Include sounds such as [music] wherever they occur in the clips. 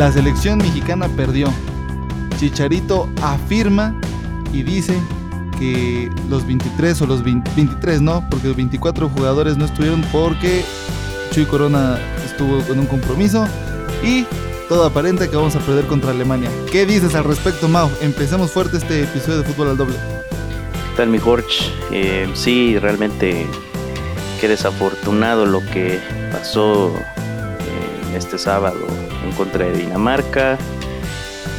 La selección mexicana perdió. Chicharito afirma y dice que los 23 o los 23, ¿no? Porque los 24 jugadores no estuvieron porque Chuy Corona estuvo con un compromiso y todo aparenta que vamos a perder contra Alemania. ¿Qué dices al respecto, Mau? Empecemos fuerte este episodio de Fútbol al Doble. ¿Qué tal, mi Jorge? Eh, sí, realmente qué desafortunado lo que pasó eh, este sábado en contra de Dinamarca.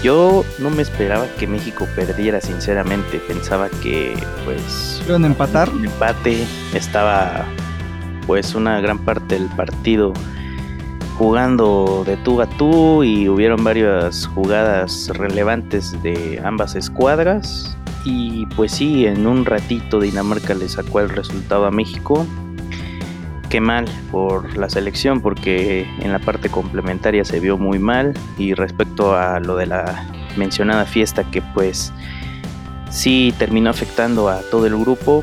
Yo no me esperaba que México perdiera, sinceramente. Pensaba que, pues. ¿Iban a empatar? Un empate. Estaba, pues, una gran parte del partido jugando de tú a tú y hubieron varias jugadas relevantes de ambas escuadras. Y pues sí, en un ratito Dinamarca le sacó el resultado a México qué mal por la selección porque en la parte complementaria se vio muy mal. Y respecto a lo de la mencionada fiesta que pues sí terminó afectando a todo el grupo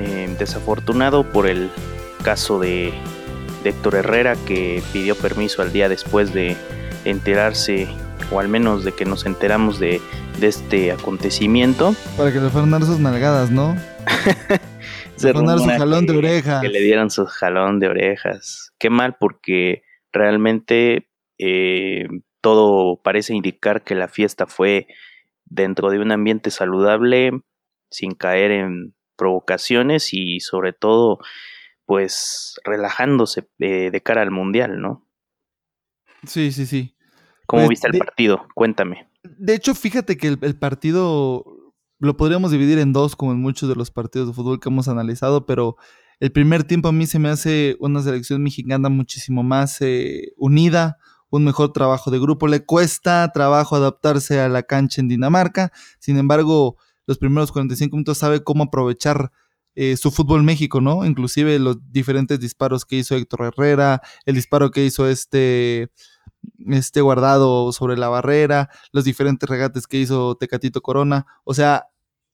eh, desafortunado por el caso de, Héctor Herrera que pidió permiso al día después de enterarse o al menos de que nos enteramos de, este acontecimiento. Para que le fueran dar sus nalgadas no [laughs] se su jalón de orejas. Que le dieron su jalón de orejas. Qué mal porque realmente eh, todo parece indicar que la fiesta fue dentro de un ambiente saludable, sin caer en provocaciones y sobre todo pues relajándose eh, de, cara al mundial, ¿no? Sí, sí, sí. ¿Cómo pues, viste el partido? Cuéntame. De hecho, fíjate que el partido lo podríamos dividir en dos, como en muchos de los partidos de fútbol que hemos analizado, pero el primer tiempo a mí se me hace una selección mexicana muchísimo más eh, unida, un mejor trabajo de grupo. Le cuesta trabajo adaptarse a la cancha en Dinamarca, sin embargo, los primeros 45 minutos sabe cómo aprovechar eh, su fútbol México, ¿no? Inclusive los diferentes disparos que hizo Héctor Herrera, el disparo que hizo este este guardado sobre la barrera, los diferentes regates que hizo Tecatito Corona, o sea,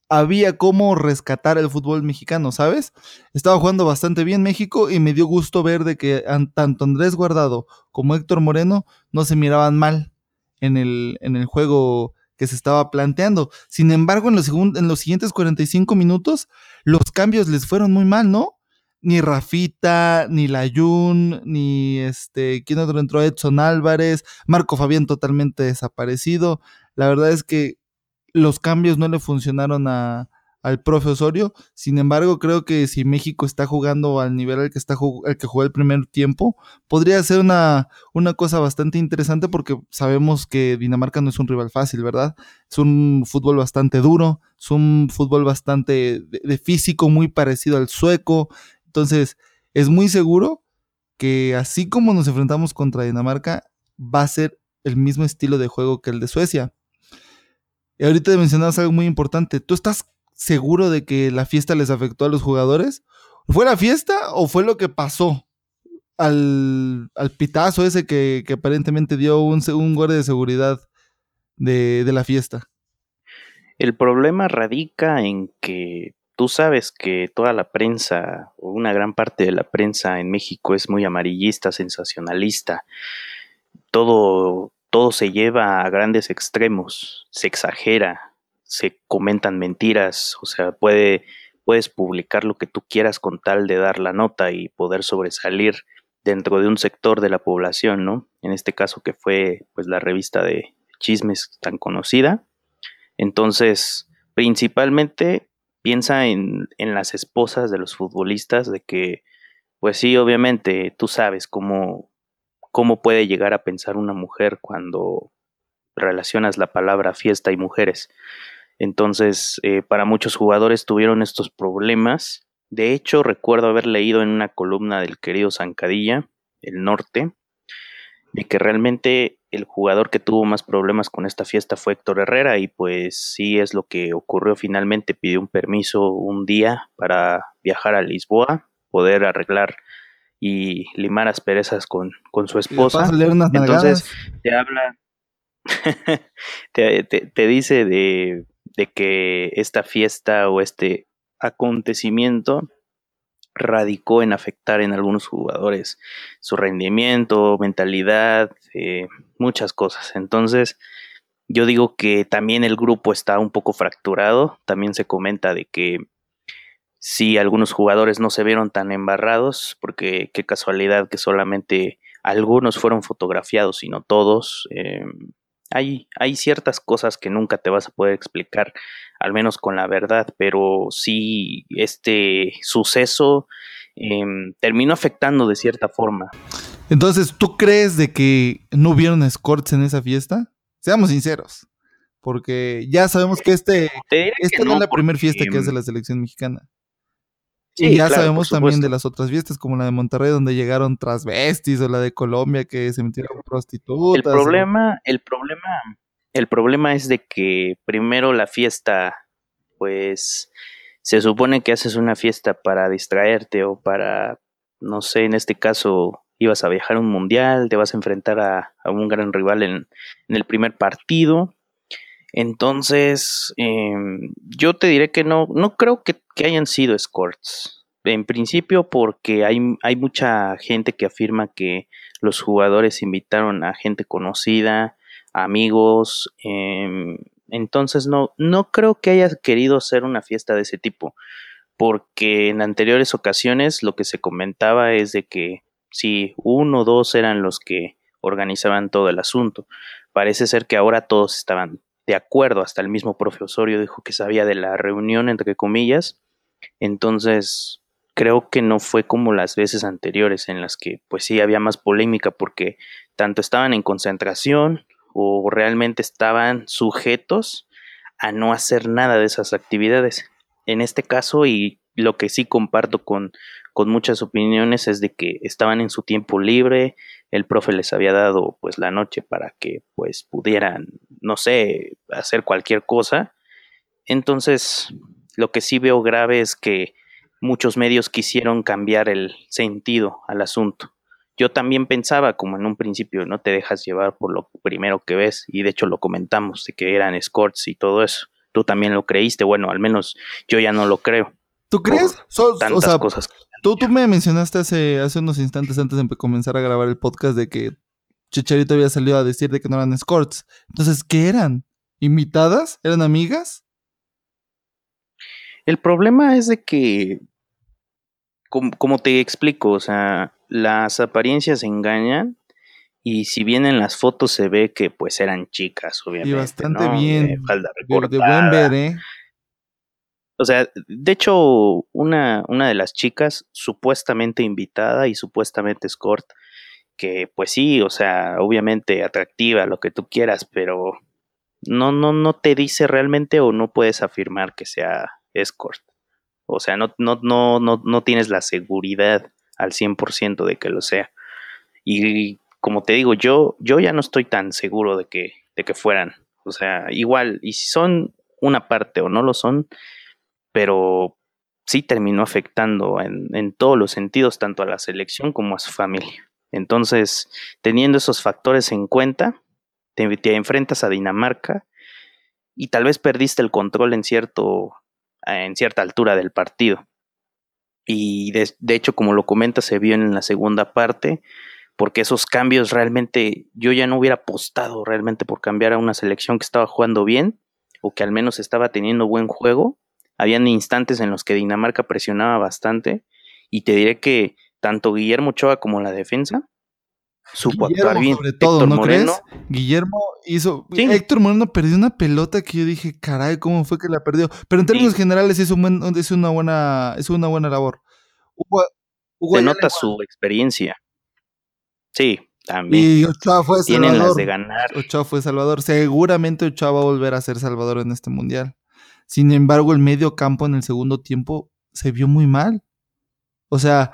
había cómo rescatar el fútbol mexicano, ¿sabes? Estaba jugando bastante bien México y me dio gusto ver de que tanto Andrés Guardado como Héctor Moreno no se miraban mal en el, en el juego que se estaba planteando. Sin embargo, en los, en los siguientes 45 minutos, los cambios les fueron muy mal, ¿no? Ni Rafita, ni Layun, ni este, ¿quién otro entró? Edson Álvarez, Marco Fabián totalmente desaparecido. La verdad es que los cambios no le funcionaron al profe Osorio. Sin embargo, creo que si México está jugando al nivel al que, está al que jugó el primer tiempo, podría ser una, una cosa bastante interesante porque sabemos que Dinamarca no es un rival fácil, ¿verdad? Es un fútbol bastante duro, es un fútbol bastante de físico, muy parecido al sueco. Entonces, es muy seguro que así como nos enfrentamos contra Dinamarca, va a ser el mismo estilo de juego que el de Suecia. Y ahorita mencionabas algo muy importante. ¿Tú estás seguro de que la fiesta les afectó a los jugadores? ¿Fue la fiesta o fue lo que pasó al, al pitazo ese que, aparentemente dio un, un guardia de seguridad de, de la fiesta? El problema radica en que tú sabes que toda la prensa, o una gran parte de la prensa en México es muy amarillista, sensacionalista. Todo todo se lleva a grandes extremos, se exagera, se comentan mentiras, o sea, puede, puedes publicar lo que tú quieras con tal de dar la nota y poder sobresalir dentro de un sector de la población, ¿no? En este caso que fue pues la revista de chismes tan conocida. Entonces, principalmente piensa en, en las esposas de los futbolistas, de que, pues sí, obviamente tú sabes cómo, cómo puede llegar a pensar una mujer cuando relacionas la palabra fiesta y mujeres. Entonces, eh, para muchos jugadores tuvieron estos problemas. De hecho, recuerdo haber leído en una columna del querido Zancadilla, el norte, de que realmente el jugador que tuvo más problemas con esta fiesta fue Héctor Herrera y pues sí es lo que ocurrió finalmente, pidió un permiso un día para viajar a Lisboa, poder arreglar y limar asperezas con, con su esposa. Entonces te habla, [laughs] te, te, dice de, de que esta fiesta o este acontecimiento radicó en afectar en algunos jugadores su rendimiento, mentalidad, eh, muchas cosas. Entonces, yo digo que también el grupo está un poco fracturado. También se comenta de que sí, algunos jugadores no se vieron tan embarrados, porque qué casualidad que solamente algunos fueron fotografiados y no todos. Eh, hay, hay ciertas cosas que nunca te vas a poder explicar, al menos con la verdad, pero sí este suceso em, terminó afectando de cierta forma. Entonces, ¿tú crees de que no hubieron escorts en esa fiesta? Seamos sinceros, porque ya sabemos que este, esta no, es la primera fiesta que hace la selección mexicana y ya sabemos también de las otras fiestas, como la de Monterrey, donde llegaron transvestis, o la de Colombia, que se metieron prostitutas. El problema, el problema, el problema es de que primero la fiesta, pues, se supone que haces una fiesta para distraerte o para, no sé, en este caso, ibas a viajar a un mundial, te vas a enfrentar a, un gran rival en, en el primer partido. Entonces, em, yo te diré que no, no creo que hayan sido escorts. En principio porque hay, hay mucha gente que afirma que los jugadores invitaron a gente conocida, amigos, em, entonces no, no creo que haya querido hacer una fiesta de ese tipo, porque en anteriores ocasiones lo que se comentaba es de que si uno o dos eran los que organizaban todo el asunto, parece ser que ahora todos estaban de acuerdo, hasta el mismo profesorio dijo que sabía de la reunión, entre comillas, entonces, creo que no fue como las veces anteriores en las que pues sí había más polémica porque tanto estaban en concentración o realmente estaban sujetos a no hacer nada de esas actividades. En este caso, y lo que sí comparto con, con muchas opiniones es de que estaban en su tiempo libre, el profe les había dado pues la noche para que pues pudieran, no sé, hacer cualquier cosa. Entonces, lo que sí veo grave es que muchos medios quisieron cambiar el sentido al asunto. Yo también pensaba, como en un principio, no te dejas llevar por lo primero que ves, y de hecho lo comentamos, de que eran escorts y todo eso. Tú también lo creíste, bueno, al menos yo ya no lo creo. ¿Tú crees? tantas cosas. Tú, tú me mencionaste hace, hace unos instantes antes de comenzar a grabar el podcast de que Chicharito había salido a decir de que no eran escorts. Entonces, ¿qué eran? ¿Invitadas? ¿Eran amigas? El problema es de que, como, te explico, o sea, las apariencias engañan y si bien en las fotos se ve que pues eran chicas, obviamente. Y bastante bien. De, de, buen ver, ¿eh? O sea, de hecho, una, una de las chicas supuestamente invitada y supuestamente escort, que pues sí, o sea, obviamente atractiva, lo que tú quieras, pero no, no, no te dice realmente o no puedes afirmar que sea escort. O sea, no, no, no, no, no tienes la seguridad al 100% de que lo sea. Y como te digo, yo, yo ya no estoy tan seguro de que, de que fueran. O sea, igual, y si son una parte o no lo son, pero sí terminó afectando en, en todos los sentidos, tanto a la selección como a su familia. Entonces, teniendo esos factores en cuenta, te, te enfrentas a Dinamarca y tal vez perdiste el control en cierto en cierta altura del partido. Y de, hecho, como lo comenta, se vio en la segunda parte, porque esos cambios realmente yo ya no hubiera apostado realmente por cambiar a una selección que estaba jugando bien o que al menos estaba teniendo buen juego. Habían instantes en los que Dinamarca presionaba bastante y te diré que tanto Guillermo Ochoa como la defensa supo actuar bien. Sobre todo, ¿no crees? Guillermo hizo. Héctor Moreno perdió una pelota que yo dije, caray, ¿cómo fue que la perdió? Pero en términos generales es, un es, una buena, es una buena labor. Se nota su experiencia. Sí, también. Y Ochoa fue Tienen Salvador. las de ganar. Ochoa fue Salvador. Seguramente Ochoa va a volver a ser Salvador en este mundial. Sin embargo, el medio campo en el segundo tiempo se vio muy mal. O sea,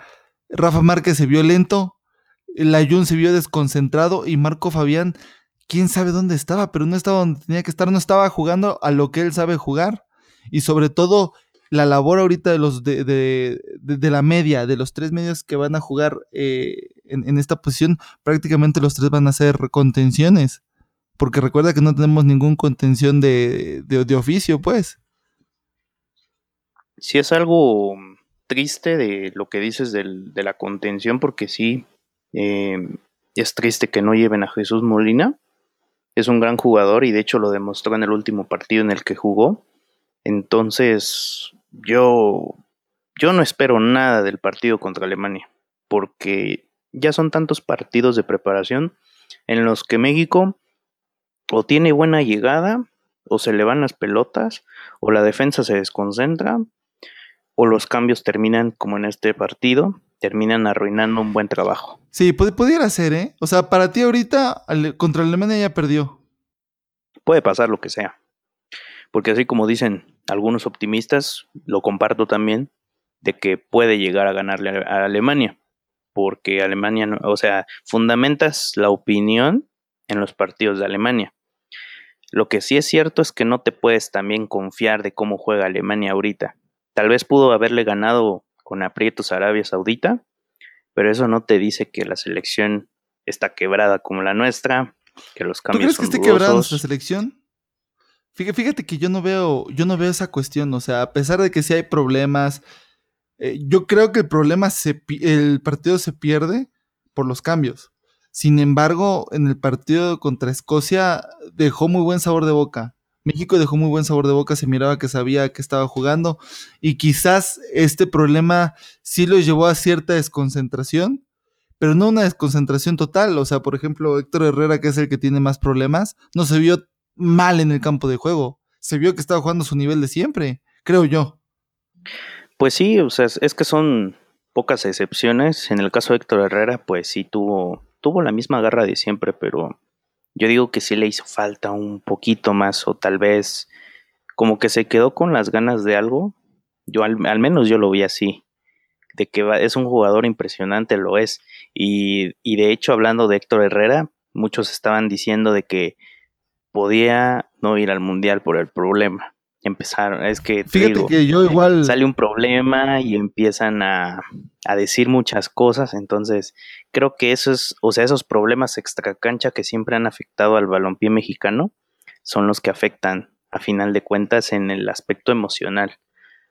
Rafa Márquez se vio lento, el Ayun se vio desconcentrado y Marco Fabián, quién sabe dónde estaba, pero no estaba donde tenía que estar, no estaba jugando a lo que él sabe jugar. Y sobre todo, la labor ahorita de los de, de, la media, de los tres medios que van a jugar eh, en, esta posición, prácticamente los tres van a ser contenciones. Porque recuerda que no tenemos ningún contención de, de oficio, pues. Si es algo triste de lo que dices de la contención, porque sí, eh, es triste que no lleven a Jesús Molina. Es un gran jugador y de hecho lo demostró en el último partido en el que jugó. Entonces, yo, yo no espero nada del partido contra Alemania, porque ya son tantos partidos de preparación en los que México o tiene buena llegada, o se le van las pelotas, o la defensa se desconcentra, o los cambios terminan como en este partido, terminan arruinando un buen trabajo. Sí, pudiera ser, ¿eh? O sea, para ti ahorita contra Alemania ya perdió. Puede pasar lo que sea. Porque así como dicen algunos optimistas, lo comparto también, de que puede llegar a ganarle a Alemania. Porque Alemania, o sea, fundamentas la opinión en los partidos de Alemania. Lo que sí es cierto es que no te puedes también confiar de cómo juega Alemania ahorita. Tal vez pudo haberle ganado con aprietos a Arabia Saudita, pero eso no te dice que la selección está quebrada como la nuestra, que los cambios ¿Tú crees que esté quebrada nuestra selección? Fíjate que yo no veo, yo no veo esa cuestión, o sea, a pesar de que sí hay problemas, eh, yo creo que el problema se, el partido se pierde por los cambios. Sin embargo, en el partido contra Escocia dejó muy buen sabor de boca. México dejó muy buen sabor de boca, se miraba que sabía que estaba jugando y quizás este problema sí lo llevó a cierta desconcentración, pero no una desconcentración total. O sea, por ejemplo, Héctor Herrera, que es el que tiene más problemas, no se vio mal en el campo de juego. Se vio que estaba jugando su nivel de siempre, creo yo. Pues sí, o sea, es que son pocas excepciones. En el caso de Héctor Herrera, pues sí tuvo, tuvo la misma garra de siempre, pero yo digo que sí le hizo falta un poquito más, o tal vez como que se quedó con las ganas de algo. Yo al, menos yo lo vi así, de que es un jugador impresionante, lo es. Y, y de hecho, hablando de Héctor Herrera, muchos estaban diciendo de que podía no ir al mundial por el problema. Empezaron, es que, Fíjate que yo igual sale un problema y empiezan a, a, decir muchas cosas, entonces creo que esos, o sea, esos problemas extracancha que siempre han afectado al balompié mexicano son los que afectan a final de cuentas en el aspecto emocional.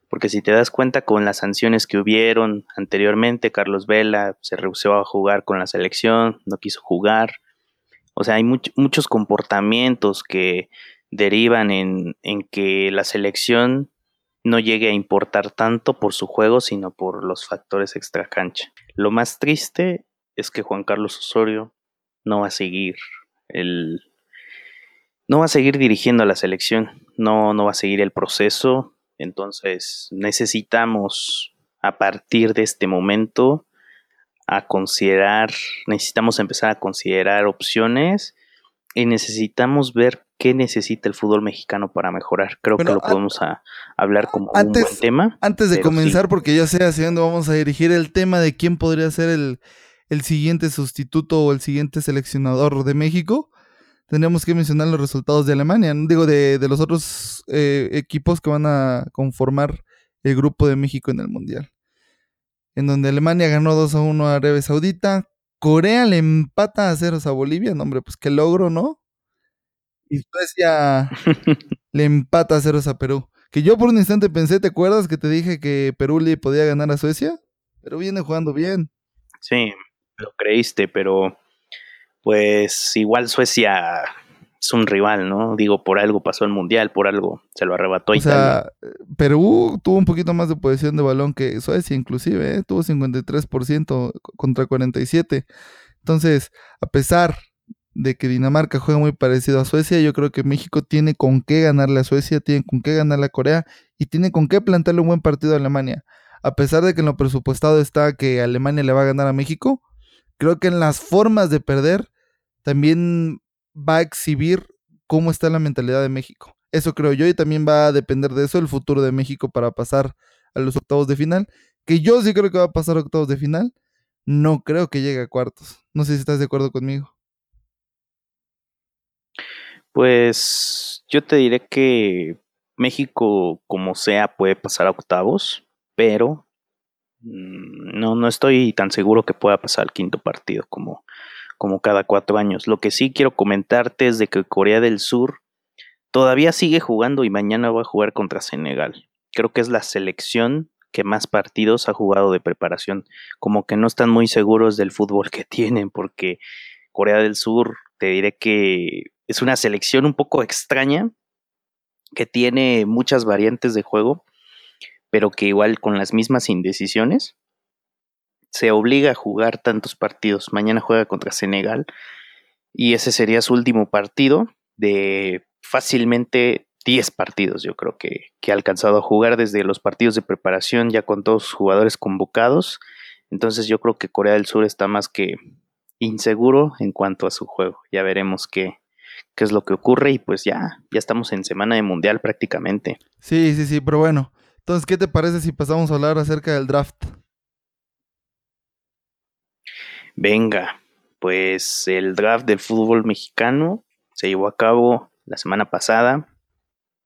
Porque si te das cuenta con las sanciones que hubieron anteriormente, Carlos Vela se rehusó a jugar con la selección, no quiso jugar, o sea, hay muchos comportamientos que derivan en, en que la selección no llegue a importar tanto por su juego, sino por los factores extracancha. Lo más triste es que Juan Carlos Osorio no va a seguir no va a seguir dirigiendo a la selección, no, no va a seguir el proceso, entonces necesitamos a partir de este momento a considerar, necesitamos empezar a considerar opciones y necesitamos ver qué necesita el fútbol mexicano para mejorar. Creo que lo podemos hablar como un buen tema. Antes de comenzar, porque ya sé hacia dónde vamos a dirigir el tema de quién podría ser el, el siguiente sustituto o el siguiente seleccionador de México, tendríamos que mencionar los resultados de Alemania, digo, de, de los otros eh, equipos que van a conformar el grupo de México en el Mundial en donde Alemania ganó 2 a 1 a Arabia Saudita. Corea le empata a ceros a Bolivia. No, hombre, pues qué logro, ¿no? Y Suecia le empata a ceros a Perú. Que yo por un instante pensé, ¿te acuerdas que te dije que Perú le podía ganar a Suecia? Pero viene jugando bien. Sí, lo creíste, pero pues igual Suecia es un rival, ¿no? Digo, por algo pasó el Mundial, por algo se lo arrebató o Sea, Perú tuvo un poquito más de posesión de balón que Suecia, inclusive, ¿eh? tuvo 53% contra 47%. Entonces, a pesar de que Dinamarca juega muy parecido a Suecia, yo creo que México tiene con qué ganarle a Suecia, tiene con qué ganarle a Corea y tiene con qué plantarle un buen partido a Alemania. A pesar de que en lo presupuestado está que Alemania le va a ganar a México, creo que en las formas de perder también va a exhibir cómo está la mentalidad de México. Eso creo yo y también va a depender de eso el futuro de México para pasar a los octavos de final. Que yo sí creo que va a pasar a octavos de final. No creo que llegue a cuartos. No sé si estás de acuerdo conmigo. Pues yo te diré que México, como sea, puede pasar a octavos, pero mm, no, no estoy tan seguro que pueda pasar al quinto partido como, como cada cuatro años. Lo que sí quiero comentarte es de que Corea del Sur todavía sigue jugando y mañana va a jugar contra Senegal. Creo que es la selección que más partidos ha jugado de preparación. Como que no están muy seguros del fútbol que [laughs] tienen, porque Corea del Sur, te diré que es una selección un poco extraña, que tiene muchas variantes de juego, pero que igual con las mismas indecisiones se obliga a jugar tantos partidos. Mañana juega contra Senegal y ese sería su último partido de fácilmente 10 partidos, yo creo que, que ha alcanzado a jugar desde los partidos de preparación ya con todos sus jugadores convocados. Entonces yo creo que Corea del Sur está más que inseguro en cuanto a su juego. Ya veremos qué, qué es lo que ocurre y pues ya, ya estamos en semana de mundial prácticamente. Sí, sí, sí, pero bueno. Entonces, ¿qué te parece si pasamos a hablar acerca del draft? Venga, pues el draft del fútbol mexicano se llevó a cabo la semana pasada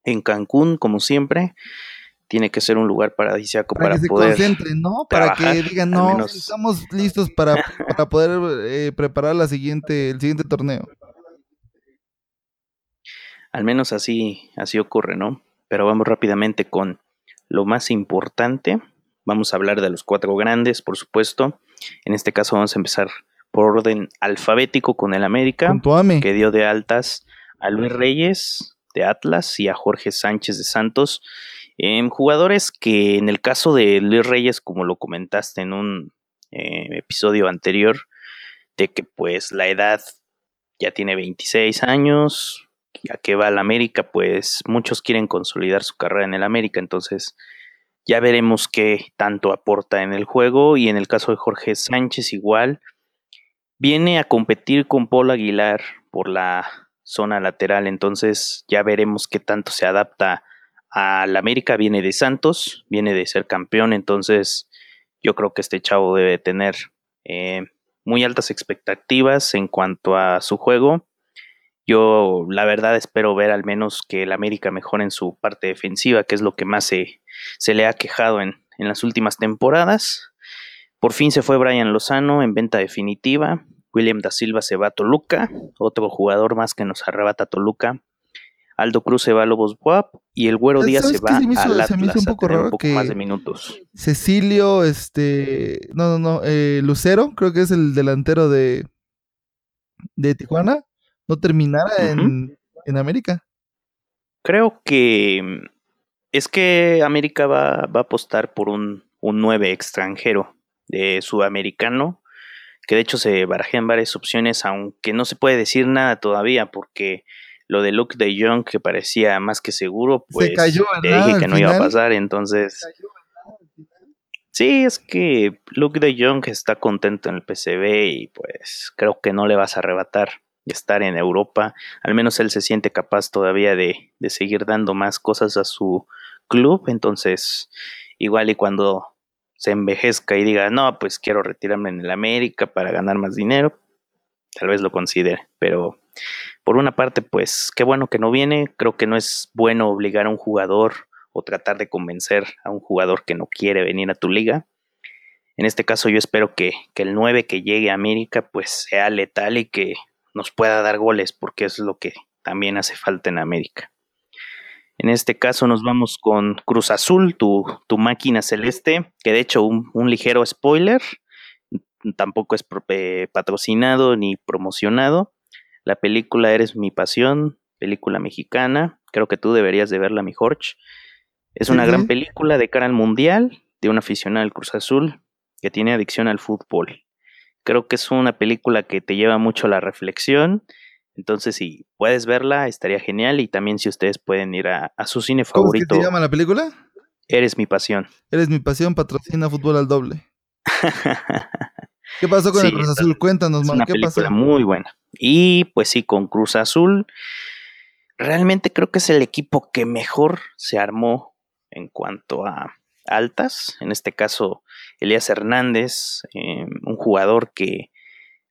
en Cancún, como siempre. Tiene que ser un lugar paradisíaco para, para que poder. Se concentren, ¿no? Para que digan, no, estamos listos para, para poder eh, preparar la siguiente, el siguiente torneo. Al menos así, así ocurre, ¿no? Pero vamos rápidamente con lo más importante. Vamos a hablar de los cuatro grandes, por supuesto. En este caso vamos a empezar por orden alfabético con el América, que dio de altas a Luis Reyes de Atlas y a Jorge Sánchez de Santos. Eh, jugadores que en el caso de Luis Reyes, como lo comentaste en un eh, episodio anterior, de que pues la edad ya tiene 26 años, a qué va el América, pues muchos quieren consolidar su carrera en el América, entonces ya veremos qué tanto aporta en el juego y en el caso de Jorge Sánchez igual viene a competir con Paul Aguilar por la zona lateral, entonces ya veremos qué tanto se adapta al América, viene de Santos, viene de ser campeón, entonces yo creo que este chavo debe tener eh, muy altas expectativas en cuanto a su juego. Yo la verdad espero ver al menos que el América mejore en su parte defensiva, que es lo que más se, se le ha quejado en, en las últimas temporadas. Por fin se fue Brian Lozano en venta definitiva. William da Silva se va a Toluca, otro jugador más que nos arrebata Toluca. Aldo Cruz se va a Lobos Buap y el Güero Díaz se va a Atlas se me hizo un poco, raro un poco más de minutos. Cecilio, este, no, no, no, eh, Lucero, creo que es el delantero de, de Tijuana, no terminara en, en, América. Creo que es que América va, va a apostar por un, un 9 extranjero de sudamericano, que de hecho se barajean varias opciones, aunque no se puede decir nada todavía, porque lo de Luke de Jong, que parecía más que seguro, pues te dije que no iba a pasar, entonces... Sí, es que Luke de Jong está contento en el PCB y pues creo que no le vas a arrebatar estar en Europa. Al menos él se siente capaz todavía de, de seguir dando más cosas a su club. Entonces, igual y cuando se envejezca y diga, no, pues quiero retirarme en el América para ganar más dinero, tal vez lo considere. Pero por una parte, pues qué bueno que no viene. Creo que no es bueno obligar a un jugador o tratar de convencer a un jugador que no quiere venir a tu liga. En este caso yo espero que, que el 9 que llegue a América pues sea letal y que nos pueda dar goles porque es lo que también hace falta en América. En este caso nos vamos con Cruz Azul, tu, tu máquina celeste, que de hecho un, ligero spoiler, tampoco es eh, patrocinado ni promocionado. La película Eres mi pasión, película mexicana, creo que tú deberías de verla, mi Jorge. Es una gran película de cara al mundial, de un aficionado al Cruz Azul que tiene adicción al fútbol. Creo que es una película que te lleva mucho a la reflexión entonces, si puedes verla, estaría genial. Y también si ustedes pueden ir a, su cine favorito. ¿Cómo se llama la película? Eres mi pasión. Eres mi pasión, patrocina fútbol al doble. [laughs] ¿Qué pasó con el Cruz Azul? Cuéntanos, es una ¿qué película muy buena. Y pues sí, con Cruz Azul, realmente creo que es el equipo que mejor se armó en cuanto a altas. En este caso, Elías Hernández, eh, un jugador que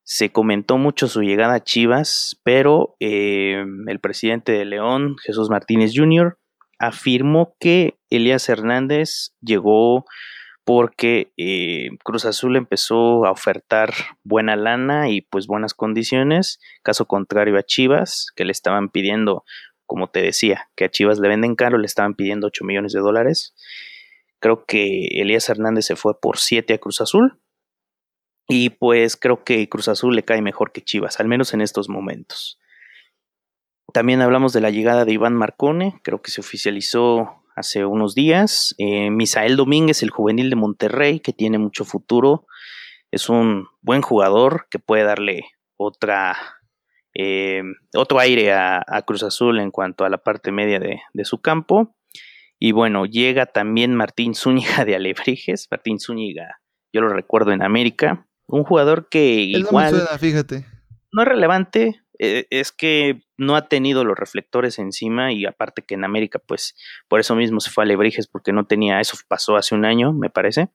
se comentó mucho su llegada a Chivas, pero eh, el presidente de León, Jesús Martínez Jr., afirmó que Elías Hernández llegó porque eh, Cruz Azul empezó a ofertar buena lana y pues buenas condiciones, caso contrario a Chivas, que le estaban pidiendo, como te decía, que a Chivas le venden caro, le estaban pidiendo 8 millones de dólares. Creo que Elías Hernández se fue por 7 a Cruz Azul. Y pues creo que Cruz Azul le cae mejor que Chivas, al menos en estos momentos. También hablamos de la llegada de Iván Marcone, creo que se oficializó hace unos días. Eh, Misael Domínguez, el juvenil de Monterrey, que tiene mucho futuro. Es un buen jugador que puede darle otra, eh, otro aire a, Cruz Azul en cuanto a la parte media de, de, su campo. Y bueno, llega también Martín Zúñiga de Alebrijes. [laughs] Martín Zúñiga, yo lo recuerdo en América. Un jugador que igual. No fíjate. No es relevante, eh, es que no ha tenido los reflectores encima y aparte que en América, pues por eso mismo se fue a Lebrijes porque no tenía, eso pasó hace un año, me parece,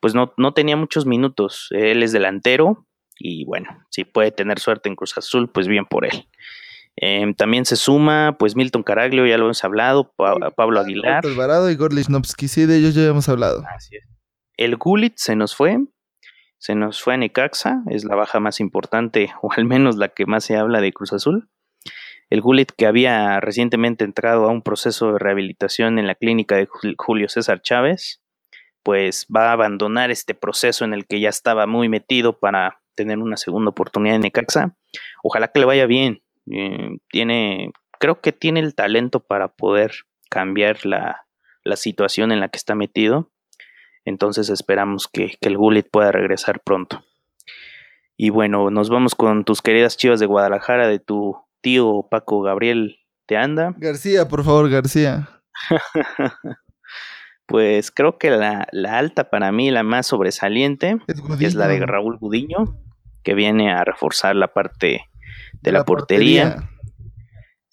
pues no, no tenía muchos minutos. Él es delantero y bueno, si puede tener suerte en Cruz Azul, pues bien por él. Em, también se suma, pues Milton Caraglio, ya lo hemos hablado, Pablo Aguilar. Alvarado y sí, de ellos ya hemos hablado. Así es. El Gulit se nos fue, se nos fue a Necaxa, es la baja más importante, [laughs] o al menos la que más se habla de Cruz Azul. El Gullit, que había recientemente entrado a un proceso de rehabilitación en la clínica de Julio César Chávez, pues va a abandonar este proceso en el que ya estaba muy metido para tener una segunda oportunidad en Necaxa. Ojalá que le vaya bien. Eh, tiene, creo que tiene el talento para poder cambiar la, la situación en la que está metido. Entonces esperamos que, el Gullit pueda regresar pronto. Y bueno, nos vamos con tus queridas chivas de Guadalajara, de tu tío Paco Gabriel te anda. [laughs] García, por favor, García. pues creo que la, alta para mí, la más sobresaliente, es, la de Raúl Gudiño, que viene a reforzar la parte de la, portería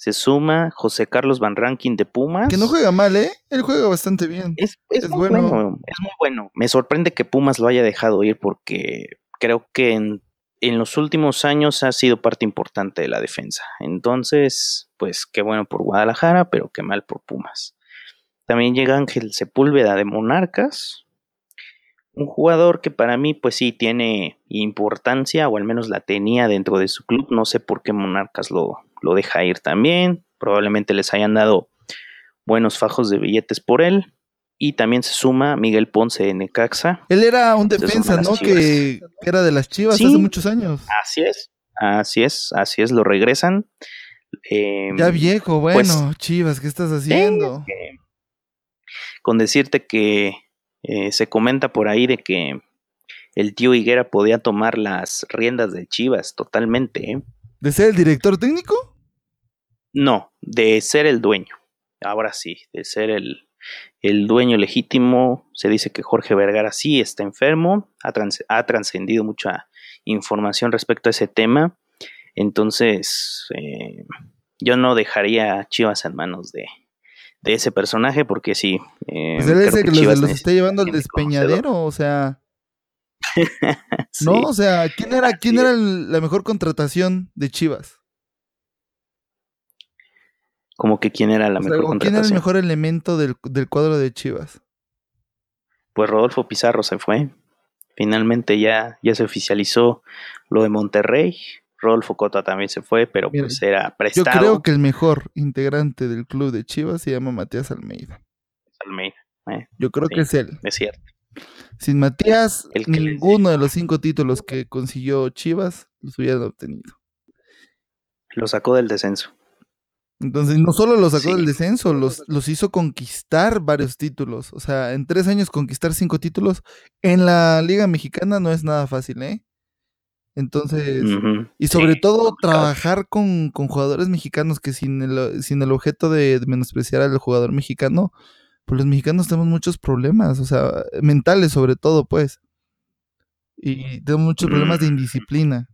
se suma José Carlos Van Rankin de Pumas. Que no juega mal, ¿eh? Él juega bastante bien. Es, muy bueno. Es muy bueno. Me sorprende que Pumas lo haya dejado ir porque creo que en, los últimos años ha sido parte importante de la defensa. Entonces, pues qué bueno por Guadalajara, pero qué mal por Pumas. También llega Ángel Sepúlveda de Monarcas. Un jugador que para mí, pues sí, tiene importancia, o al menos la tenía dentro de su club. No sé por qué Monarcas lo, lo deja ir también. Probablemente les hayan dado buenos fajos de billetes por él. Y también se suma Miguel Ponce de Necaxa. Él era un defensa, ¿no? Que era de las Chivas hace muchos años. Así es, así es, así es, lo regresan. Em, ya viejo, pues, bueno, Chivas, ¿qué estás haciendo? con decirte que eh, se comenta por ahí de que el tío Higuera podía tomar las riendas de Chivas totalmente. ¿eh? ¿De ser el director técnico? No, de ser el dueño. Ahora sí, de ser el, el dueño legítimo. Se dice que Jorge Vergara sí está enfermo. Ha, trascendido mucha información respecto a ese tema. Entonces, eh, yo no dejaría Chivas en manos de, de ese personaje porque sí. Eh, pues él es el que los, está llevando al despeñadero, o sea. [laughs] No, o sea, ¿quién era, quién era la mejor contratación de Chivas? Como que quién era la mejor contratación. ¿Quién era el mejor elemento del, cuadro de Chivas? Pues Rodolfo Pizarro se fue. Finalmente ya, ya se oficializó lo de Monterrey. Rodolfo Cota también se fue, pero pues era prestado. Yo creo que el mejor integrante del club de Chivas se llama Matías Almeida. Almeida. Eh. Yo creo que es él. Es cierto. Sin Matías, ninguno de los cinco títulos que consiguió Chivas los hubieran obtenido. Lo sacó del descenso. Entonces, no solo lo sacó del descenso, los, los hizo conquistar varios títulos. O sea, en tres años conquistar cinco títulos en la Liga Mexicana no es nada fácil, ¿eh? Entonces, y sobre todo trabajar con, jugadores mexicanos que sin el, sin el objeto de, menospreciar al jugador mexicano, pues los mexicanos tenemos muchos problemas, o sea, mentales sobre todo, pues. Y tenemos muchos problemas de indisciplina.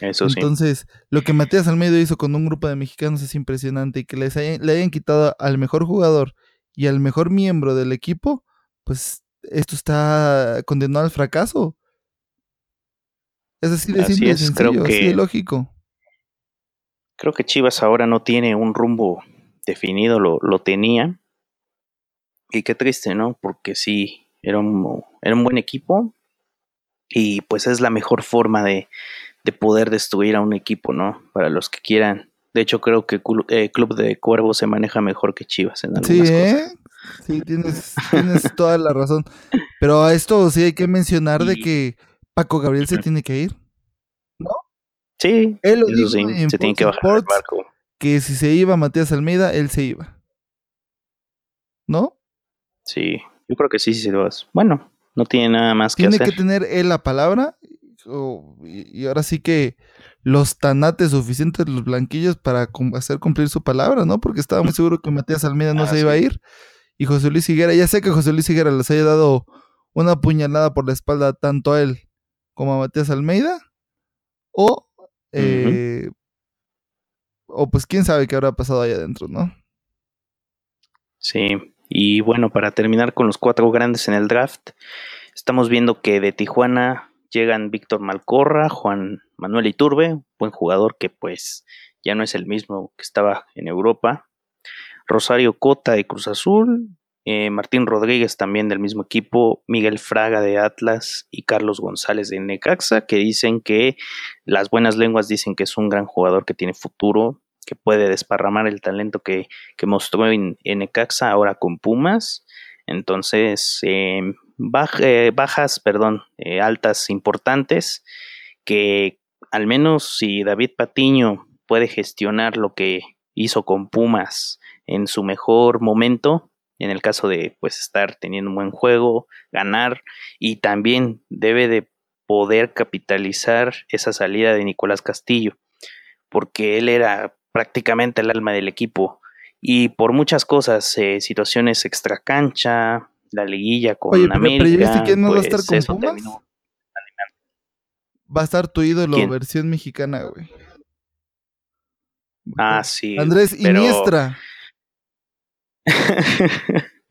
Eso sí. Entonces, lo que Matías Almeida hizo con un grupo de mexicanos es impresionante y que les le hayan quitado al mejor jugador y al mejor miembro del equipo, pues esto está condenado al fracaso. Es así de simple, sencillo, así de lógico. Creo que Chivas ahora no tiene un rumbo definido, lo, lo tenía. Y qué triste, ¿no? Porque sí, era un, era un buen equipo y pues es la mejor forma de, de poder destruir a un equipo, ¿no? Para los que quieran De hecho, creo que eh, Club de Cuervos se maneja mejor que Chivas en algunas sí, ¿eh? Sí, tienes, tienes toda la razón. Pero a esto sí hay que mencionar de que Paco Gabriel se tiene que ir. ¿No? Sí, él lo dijo se tiene que bajar el barco. Que si se iba Matías Almeida, él se iba. ¿No? Sí, yo creo que sí, sí se lo Bueno, no tiene nada más que hacer. Tiene que tener él la palabra. y, ahora sí que los tanates suficientes, los blanquillos, para hacer cumplir su palabra, ¿no? Porque estaba muy seguro que Matías Almeida no ah, se iba a ir. Y José Luis Higuera, ya sé que José Luis Higuera les haya dado una puñalada por la espalda tanto a él como a Matías Almeida. O, eh, o pues quién sabe qué habrá pasado allá adentro, ¿no? Sí, y bueno, para terminar con los cuatro grandes en el draft, estamos viendo que de Tijuana llegan Víctor Malcorra, Juan Manuel Iturbe, buen jugador que pues ya no es el mismo que estaba en Europa, Rosario Cota de Cruz Azul, eh, Martín Rodríguez también del mismo equipo, Miguel Fraga de Atlas y Carlos González de Necaxa, que dicen que las buenas lenguas dicen que es un gran jugador que tiene futuro, que puede desparramar el talento que, mostró en, Necaxa ahora con Pumas. Entonces, em, eh, bajas, perdón, eh, altas importantes, que al menos si David Patiño puede gestionar lo que hizo con Pumas en su mejor momento, en el caso de pues estar teniendo un buen juego, ganar y también debe de poder capitalizar esa salida de Nicolás Castillo, porque él era prácticamente el alma del equipo y por muchas cosas, eh, situaciones extracancha, la liguilla con América, no va a estar pues, con Pumas? Va a estar tu ídolo versión mexicana, güey. Ah, sí. Andrés Iniestra. [laughs]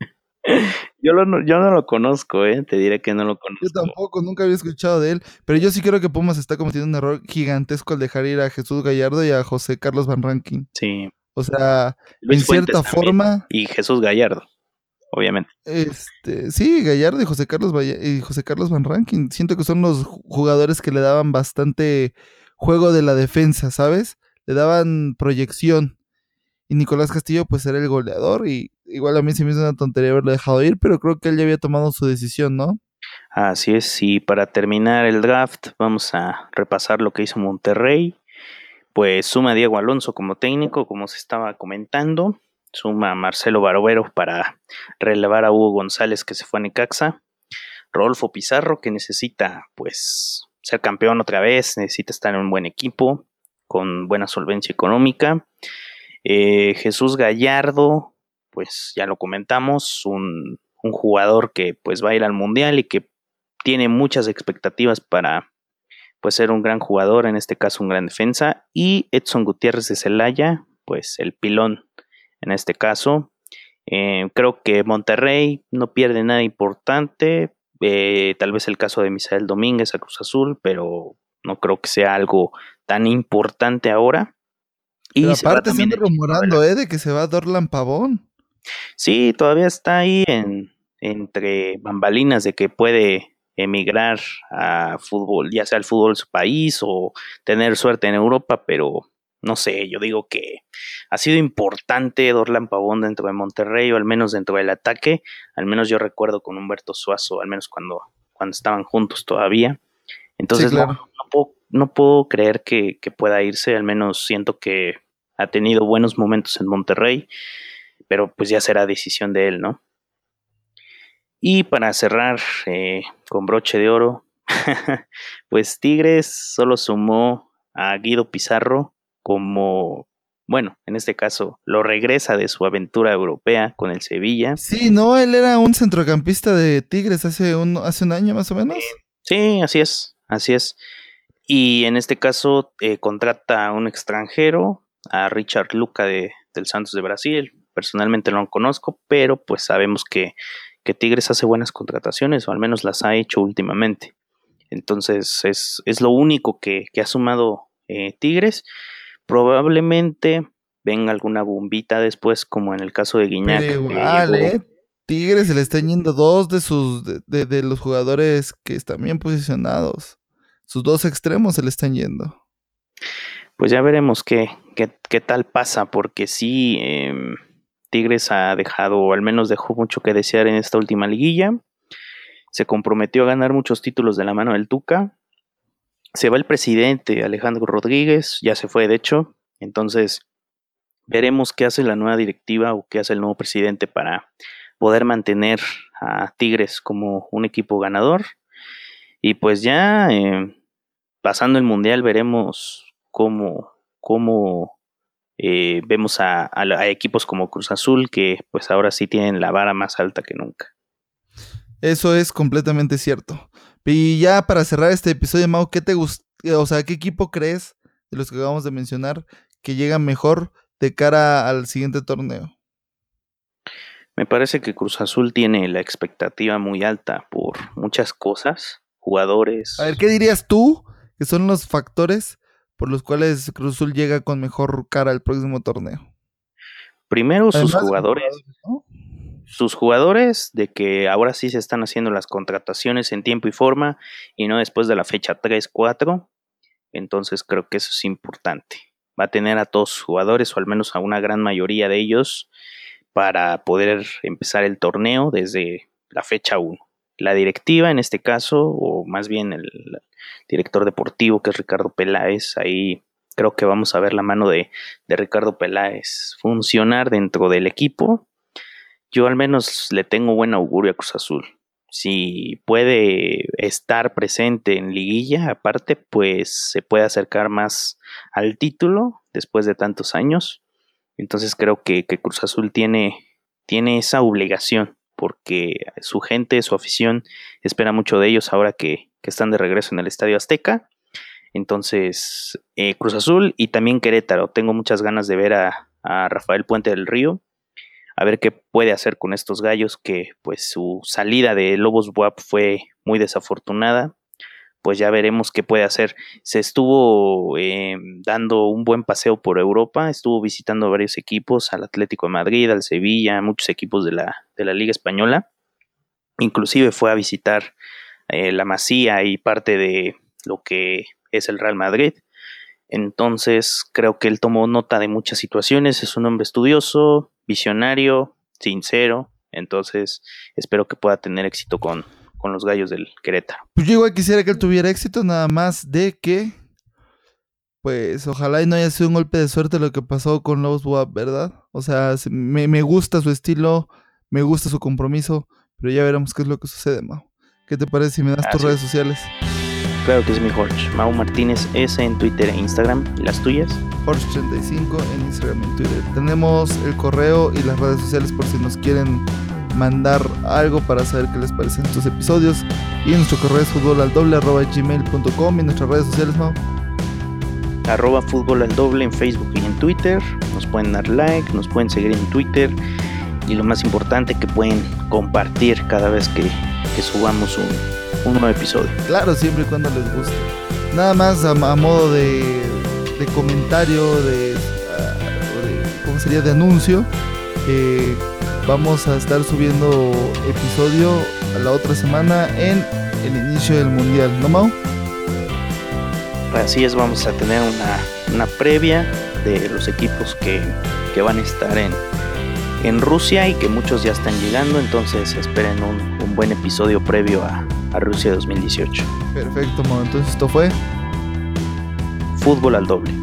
yo, yo no lo conozco, ¿eh? Te diré que no lo conozco. Yo tampoco, nunca había escuchado de él. Pero yo sí creo que Pumas está cometiendo un error gigantesco al dejar ir a Jesús Gallardo y a José Carlos Van Rankin. Sí. O sea, en cierta forma. Y Jesús Gallardo, obviamente. Este, sí, Gallardo y José Carlos y José Carlos Van Rankin. Siento que son los jugadores que le daban bastante juego de la defensa, ¿sabes? Le daban proyección y Nicolás Castillo pues era el goleador y igual a mí se me hizo una tontería haberlo dejado ir, pero creo que él ya había tomado su decisión, ¿no? Así es, y para terminar el draft vamos a repasar lo que hizo Monterrey. Pues suma a Diego Alonso como técnico, como se estaba comentando. Suma a Marcelo Barovero para relevar a Hugo González que se fue a Necaxa. Rodolfo Pizarro que necesita pues ser campeón otra vez, necesita estar en un buen equipo con buena solvencia económica. Eh, Jesús Gallardo, pues ya lo comentamos, un, jugador que pues va a ir al Mundial y que tiene muchas expectativas para pues ser un gran jugador, en este caso un gran defensa, y Edson Gutiérrez de Celaya, pues el pilón en este caso. Eh, creo que Monterrey no pierde nada importante, eh, tal vez el caso de Misael Domínguez a Cruz Azul, pero no creo que sea algo tan importante ahora. Y aparte se, anda rumorando, ¿eh? De que se va a Dorlan Pavón. Sí, todavía está ahí en, entre bambalinas de que puede emigrar a fútbol, ya sea al fútbol de su país o tener suerte en Europa, pero no sé, yo digo que ha sido importante Dorlan Pavón dentro de Monterrey o al menos dentro del ataque, al menos yo recuerdo con Humberto Suazo, al menos cuando, cuando estaban juntos todavía. Entonces no, puedo, no, puedo, creer que, que pueda irse, al menos siento que ha tenido buenos momentos en Monterrey, pero pues ya será decisión de él, ¿no? Y para cerrar eh, con broche de oro, [laughs] pues Tigres solo sumó a Guido Pizarro como, bueno, en este caso lo regresa de su aventura europea con el Sevilla. Sí, no, él era un centrocampista de Tigres hace un, hace un año más o menos. sí, así es, así es. Y en este caso eh, contrata a un extranjero, a Richard Luca de, del Santos de Brasil. Personalmente no lo conozco, pero pues sabemos que, que, Tigres hace buenas contrataciones, o al menos las ha hecho últimamente. Entonces es, es lo único que, que ha sumado eh, Tigres. Probablemente venga alguna bombita después, como en el caso de Guiñac. ¿eh? Tigres se le están yendo dos de sus de, de, los jugadores que están bien posicionados. Sus dos extremos se le están yendo. pues ya veremos qué, qué, tal pasa, porque sí, em, Tigres ha dejado, o al menos dejó mucho que desear en esta última liguilla. Se comprometió a ganar muchos títulos de la mano del Tuca. Se va el presidente Alejandro Rodríguez, ya se fue de hecho. Entonces, veremos qué hace la nueva directiva o qué hace el nuevo presidente para poder mantener a Tigres como un equipo ganador. Y pues ya em, pasando el Mundial veremos cómo, cómo eh, vemos a, equipos como Cruz Azul que pues ahora sí tienen la vara más alta que nunca. Eso es completamente cierto. Y ya para cerrar este episodio, Mau, ¿qué te gusta? O sea, ¿qué equipo crees de los que acabamos de mencionar que llega mejor de cara al siguiente torneo? Me parece que Cruz Azul tiene la expectativa muy alta por muchas cosas, jugadores. A ver, ¿qué dirías tú que son los factores por los cuales Cruz Azul llega con mejor cara al próximo torneo? Primero, sus jugadores. Sus jugadores, de que ahora sí se están haciendo las contrataciones en tiempo y forma y no después de la fecha 3-4. Entonces creo que eso es importante. Va a tener a todos sus jugadores, o al menos a una gran mayoría de ellos, para poder empezar el torneo desde la fecha 1. La directiva, en este caso, o más bien el, director deportivo, que es Ricardo Peláez. Ahí creo que vamos a ver la mano de, Ricardo Peláez funcionar dentro del equipo. Yo al menos le tengo buen augurio a Cruz Azul. Si puede estar presente en liguilla, aparte, pues se puede acercar más al título después de tantos años. Entonces creo que, que Cruz Azul tiene, tiene esa obligación porque su gente, su afición espera mucho de ellos ahora que, que están de regreso en el Estadio Azteca. Entonces, eh, Cruz Azul y también Querétaro. Tengo muchas ganas de ver a, Rafael Puente del Río, a ver qué puede hacer con estos gallos, que pues su salida de Lobos Buap fue muy desafortunada. Pues ya veremos qué puede hacer. Se estuvo eh, dando un buen paseo por Europa, estuvo visitando varios equipos, al Atlético de Madrid, al Sevilla, muchos equipos de la, de la Liga Española. Inclusive fue a visitar eh, la Masía y parte de lo que es el Real Madrid. Entonces creo que él tomó nota de muchas situaciones, es un hombre estudioso, visionario, sincero, entonces espero que pueda tener éxito con, con los gallos del Querétaro. Pues yo igual quisiera que él tuviera éxito, nada más de que, pues ojalá y no haya sido un golpe de suerte lo que pasó con Lobos Buap, ¿verdad? O sea, me, me, gusta su estilo, me gusta su compromiso, pero ya veremos qué es lo que sucede, Mau. ¿Qué te parece si me das tus redes sociales? Claro que es mi Jorge. Mau Martínez S en Twitter e Instagram. ¿Y las tuyas? Jorge85 en Instagram y en Twitter. Tenemos el correo y las redes sociales por si nos quieren mandar algo para saber qué les parecen estos episodios. Y nuestro correo es fútbol al doble arroba gmail.com y nuestras redes sociales, Mau. Arroba fútbol al doble en Facebook y en Twitter. Nos pueden dar like, nos pueden seguir en Twitter. Y lo más importante que pueden compartir cada vez que que subamos un, nuevo episodio. Claro, siempre y cuando les guste. Nada más a, modo de, de comentario, de, uh, ¿cómo sería? De anuncio. Vamos a estar subiendo episodio a la otra semana en el inicio del mundial, ¿no, Mau? Así es, vamos a tener una, una previa de los equipos que, que van a estar en, en Rusia y que muchos ya están llegando, entonces esperen un, buen episodio previo a, a, Rusia 2018. Perfecto, entonces esto fue Fútbol al doble.